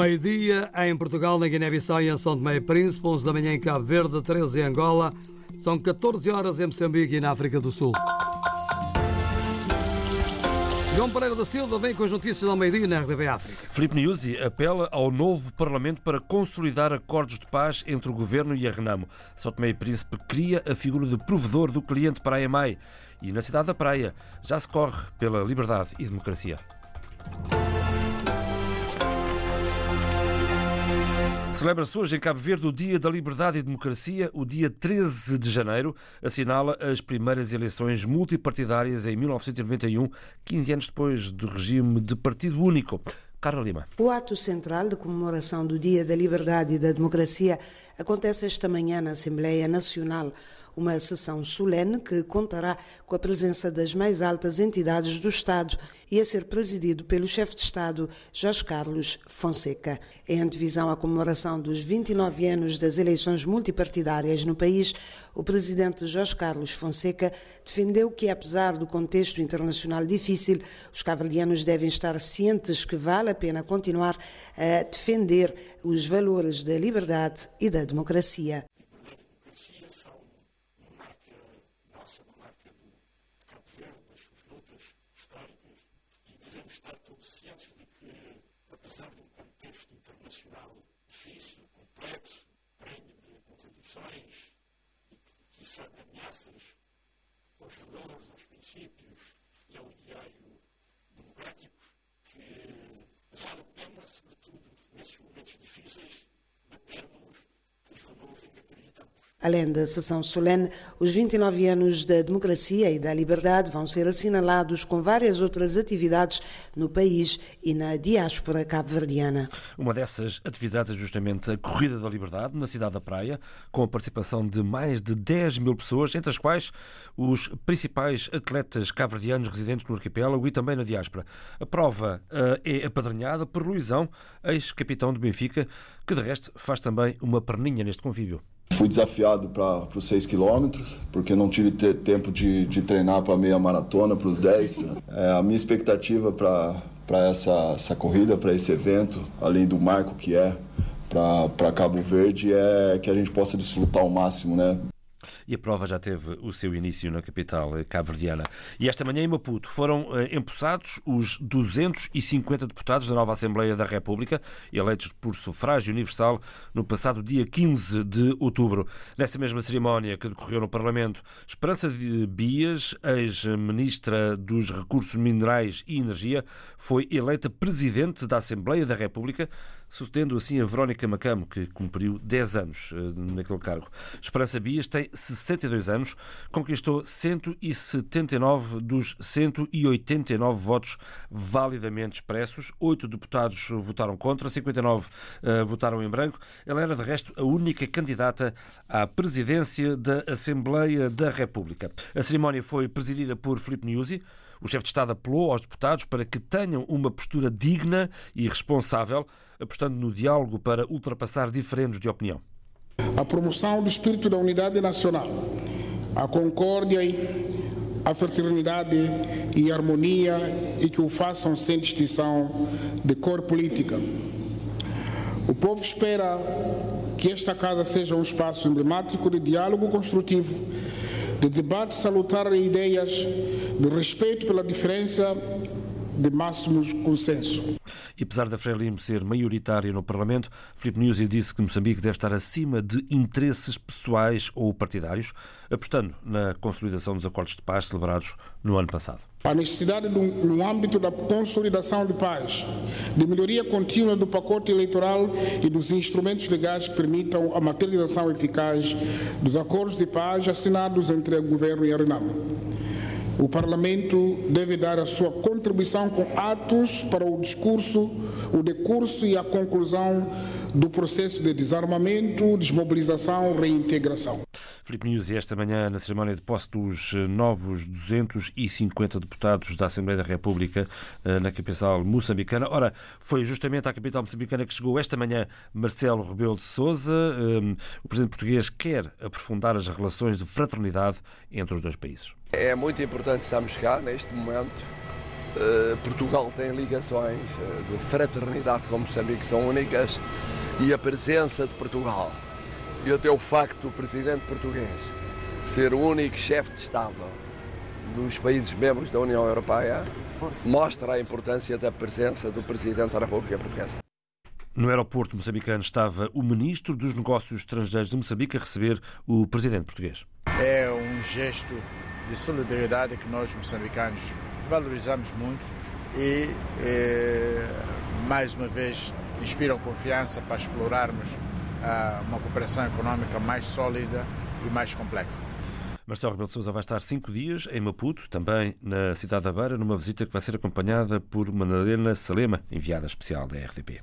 Meio-dia em Portugal, na Guiné-Bissau e em São Tomé e Príncipe, 11 da manhã em Cabo Verde, 13 em Angola, são 14 horas em Moçambique e na África do Sul. João Pereira da Silva vem com as notícias ao meio-dia na RDB África. Filipe Nyusi apela ao novo Parlamento para consolidar acordos de paz entre o Governo e a Renamo. São Tomé e Príncipe cria a figura de provedor do cliente para a EMAI e na cidade da Praia já se corre pela liberdade e democracia. Celebra-se hoje em Cabo Verde o Dia da Liberdade e Democracia. O dia 13 de janeiro assinala as primeiras eleições multipartidárias em 1991, 15 anos depois do regime de partido único. Carla Lima. O ato central de comemoração do Dia da Liberdade e da Democracia acontece esta manhã na Assembleia Nacional uma sessão solene que contará com a presença das mais altas entidades do Estado e a ser presidido pelo chefe de Estado Jorge Carlos Fonseca. Em antevisão à comemoração dos 29 anos das eleições multipartidárias no país, o presidente Jorge Carlos Fonseca defendeu que, apesar do contexto internacional difícil, os cabo-verdianos devem estar cientes que vale a pena continuar a defender os valores da liberdade e da democracia. convicções que são ameaças aos valores, aos princípios e ao ideário democrático que vale a pena, sobretudo nesses momentos difíceis, batermos Além da sessão solene, os 29 anos da democracia e da liberdade vão ser assinalados com várias outras atividades no país e na diáspora cabo-verdiana. Uma dessas atividades é justamente a Corrida da Liberdade, na cidade da Praia, com a participação de mais de 10 mil pessoas, entre as quais os principais atletas cabo-verdianos residentes no arquipélago e também na diáspora. A prova uh, é apadrinhada por Luizão, ex-capitão do Benfica, que de resto faz também uma perninha neste convívio. Fui desafiado para os 6 quilômetros, porque não tive tempo de, de treinar para a meia maratona, para os 10. É, a minha expectativa para essa, essa corrida, para esse evento, além do marco que é para Cabo Verde, é que a gente possa desfrutar ao máximo, né? E a prova já teve o seu início na capital eh, cabo-verdiana. E esta manhã em Maputo foram eh, empossados os 250 deputados da nova Assembleia da República, eleitos por sufrágio universal no passado dia 15 de outubro. Nessa mesma cerimónia que decorreu no Parlamento, Esperança de Bias, ex-ministra dos Recursos Minerais e Energia, foi eleita presidente da Assembleia da República sucedendo assim a Verónica Macamo, que cumpriu 10 anos eh, naquele cargo. Esperança Bias tem 62 anos, conquistou 179 dos 189 votos validamente expressos. Oito deputados votaram contra, 59 uh, votaram em branco. Ela era, de resto, a única candidata à presidência da Assembleia da República. A cerimónia foi presidida por Filipe Nyusi, o chefe de Estado apelou aos deputados para que tenham uma postura digna e responsável, apostando no diálogo para ultrapassar diferendos de opinião. A promoção do espírito da unidade nacional, a concórdia, a fraternidade e a harmonia e que o façam sem distinção de cor política. O povo espera que esta casa seja um espaço emblemático de diálogo construtivo de debate salutar ideias, de respeito pela diferença, de máximos consenso. E apesar da Frelimo ser maioritária no Parlamento, Filipe Nyusi disse que Moçambique deve estar acima de interesses pessoais ou partidários, apostando na consolidação dos acordos de paz celebrados no ano passado. A necessidade, no âmbito da consolidação de paz, de melhoria contínua do pacote eleitoral e dos instrumentos legais que permitam a materialização eficaz dos acordos de paz assinados entre o governo e a Renamo. O Parlamento deve dar a sua contribuição com atos para o discurso, o decurso e a conclusão do processo de desarmamento, desmobilização reintegração. Filipe News, esta manhã, na cerimónia de posse dos eh, novos 250 deputados da Assembleia da República eh, na capital moçambicana. Ora, foi justamente à capital moçambicana que chegou esta manhã Marcelo Rebelo de Souza. Eh, o presidente português quer aprofundar as relações de fraternidade entre os dois países. É muito importante estarmos cá neste momento eh, Portugal tem ligações de fraternidade com Moçambique são únicas e a presença de Portugal e até o facto do presidente português ser o único chefe de Estado dos países membros da União Europeia mostra a importância da presença do presidente da República Portuguesa. No aeroporto moçambicano estava o ministro dos Negócios Estrangeiros de Moçambique a receber o presidente português. É um gesto de solidariedade que nós moçambicanos valorizamos muito e, e mais uma vez inspiram confiança para explorarmos uma cooperação económica mais sólida e mais complexa. Marcelo Rebelo de Sousa vai estar cinco dias em Maputo, também na cidade da Beira, numa visita que vai ser acompanhada por Madalena Salema, enviada especial da RDP.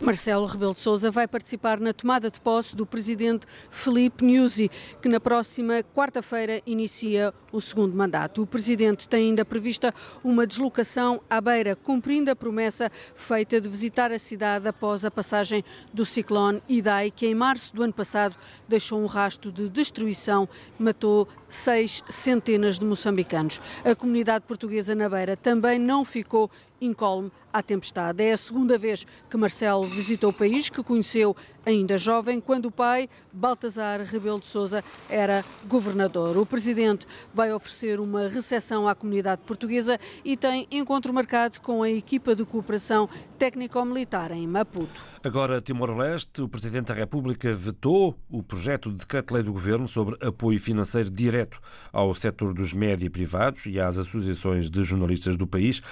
Marcelo Rebelo de Sousa vai participar na tomada de posse do presidente Felipe Nyusi, que na próxima quarta-feira inicia o segundo mandato. O presidente tem ainda prevista uma deslocação à Beira, cumprindo a promessa feita de visitar a cidade após a passagem do ciclone Idai, que em março do ano passado deixou um rastro de destruição matou seis centenas de moçambicanos. A comunidade portuguesa na Beira também não ficou incólume à tempestade. É a segunda vez que Marcelo visitou o país, que conheceu ainda jovem, quando o pai, Baltazar Rebelo de Sousa, era governador. O presidente vai oferecer uma recepção à comunidade portuguesa e tem encontro marcado com a equipa de cooperação técnico-militar em Maputo. Agora, Timor-Leste, o Presidente da República vetou o projeto de decreto-lei do Governo sobre apoio financeiro direto ao setor dos média privados e às associações de jornalistas do país.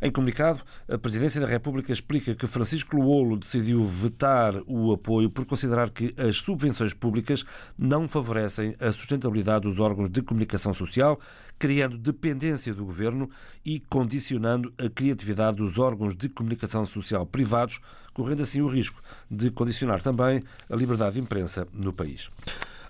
Em comunicado, a Presidência da República explica que Francisco Luolo decidiu vetar o apoio por considerar que as subvenções públicas não favorecem a sustentabilidade dos órgãos de comunicação social, criando dependência do governo e condicionando a criatividade dos órgãos de comunicação social privados, correndo assim o risco de condicionar também a liberdade de imprensa no país.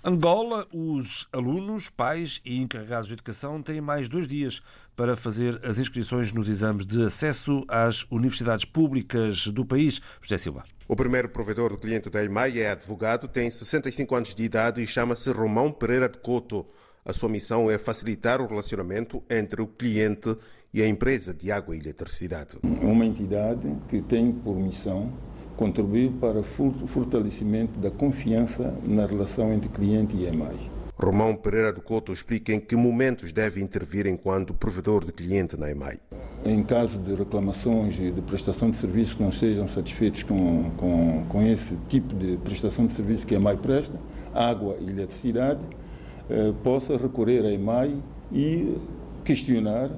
Angola, os alunos, pais e encarregados de educação têm mais dois dias para fazer as inscrições nos exames de acesso às universidades públicas do país. José Silva. O primeiro provedor do cliente da EMAI é advogado, tem 65 anos de idade e chama-se Romão Pereira de Couto. A sua missão é facilitar o relacionamento entre o cliente e a empresa de água e eletricidade. Uma entidade que tem por missão contribuir para o fortalecimento da confiança na relação entre cliente e EMAI. Romão Pereira do Couto explica em que momentos deve intervir enquanto provedor de cliente na EMAI. Em caso de reclamações de prestação de serviços que não sejam satisfeitos com, com, com esse tipo de prestação de serviço que a EMAI presta, água e eletricidade, eh, possa recorrer à EMAI e questionar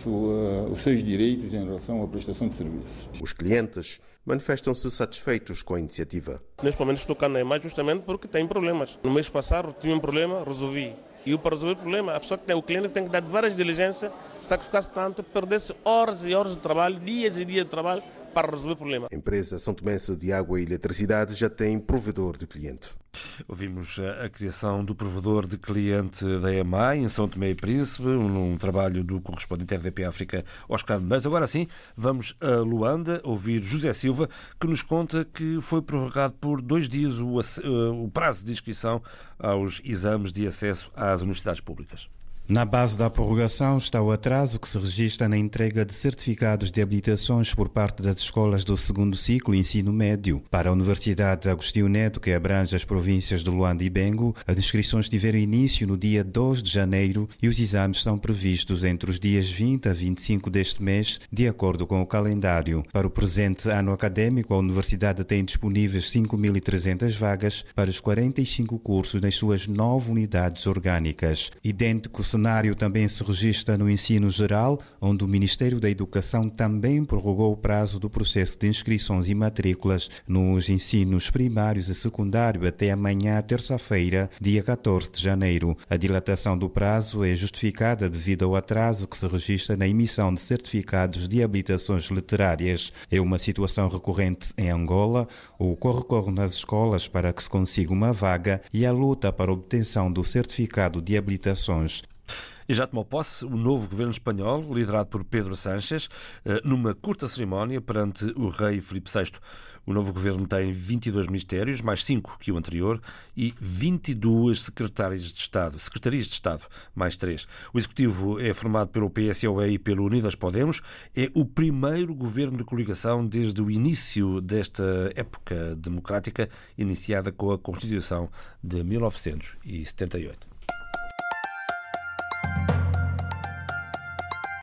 sua, os seus direitos em relação à prestação de serviços. Os clientes manifestam-se satisfeitos com a iniciativa. Neste momento estou cá na EMAI justamente porque tem problemas. No mês passado tinha um problema, resolvi. E para resolver o problema, a pessoa que tem, o cliente tem que dar várias diligências, sacrificar-se tanto, perder-se horas e horas de trabalho, dias e dias de trabalho, para resolver o problema. A empresa São Tomense de Água e Eletricidade já tem provedor de cliente. Ouvimos a criação do provedor de cliente da EMAI em São Tomé e Príncipe, um, trabalho do correspondente RDP África, Oscar Mas Agora sim, vamos a Luanda ouvir José Silva, que nos conta que foi prorrogado por dois dias o, o prazo de inscrição aos exames de acesso às universidades públicas. Na base da prorrogação está o atraso que se registra na entrega de certificados de habilitações por parte das escolas do segundo ciclo ensino médio. Para a Universidade Agostinho Neto, que abrange as províncias de Luanda e Bengo, as inscrições tiveram início no dia 2 de janeiro e os exames estão previstos entre os dias 20 a 25 deste mês, de acordo com o calendário. Para o presente ano acadêmico, a Universidade tem disponíveis 5.300 vagas para os 45 cursos nas suas nove unidades orgânicas. Idêntico cenário também se registra no ensino geral, onde o Ministério da Educação também prorrogou o prazo do processo de inscrições e matrículas nos ensinos primários e secundário até amanhã, terça-feira, dia 14 de janeiro. A dilatação do prazo é justificada devido ao atraso que se registra na emissão de certificados de habilitações literárias. É uma situação recorrente em Angola, o corre-corre nas escolas para que se consiga uma vaga e a luta para a obtenção do certificado de habilitações E já tomou posse o novo governo espanhol, liderado por Pedro Sánchez, eh, numa curta cerimónia perante o rei Filipe VI. O novo governo tem 22 ministérios, mais 5 que o anterior, e 22 secretárias de Estado, secretarias de Estado, mais 3. O executivo é formado pelo PSOE e pelo Unidas Podemos. É o primeiro governo de coligação desde o início desta época democrática, iniciada com a Constituição de 1978.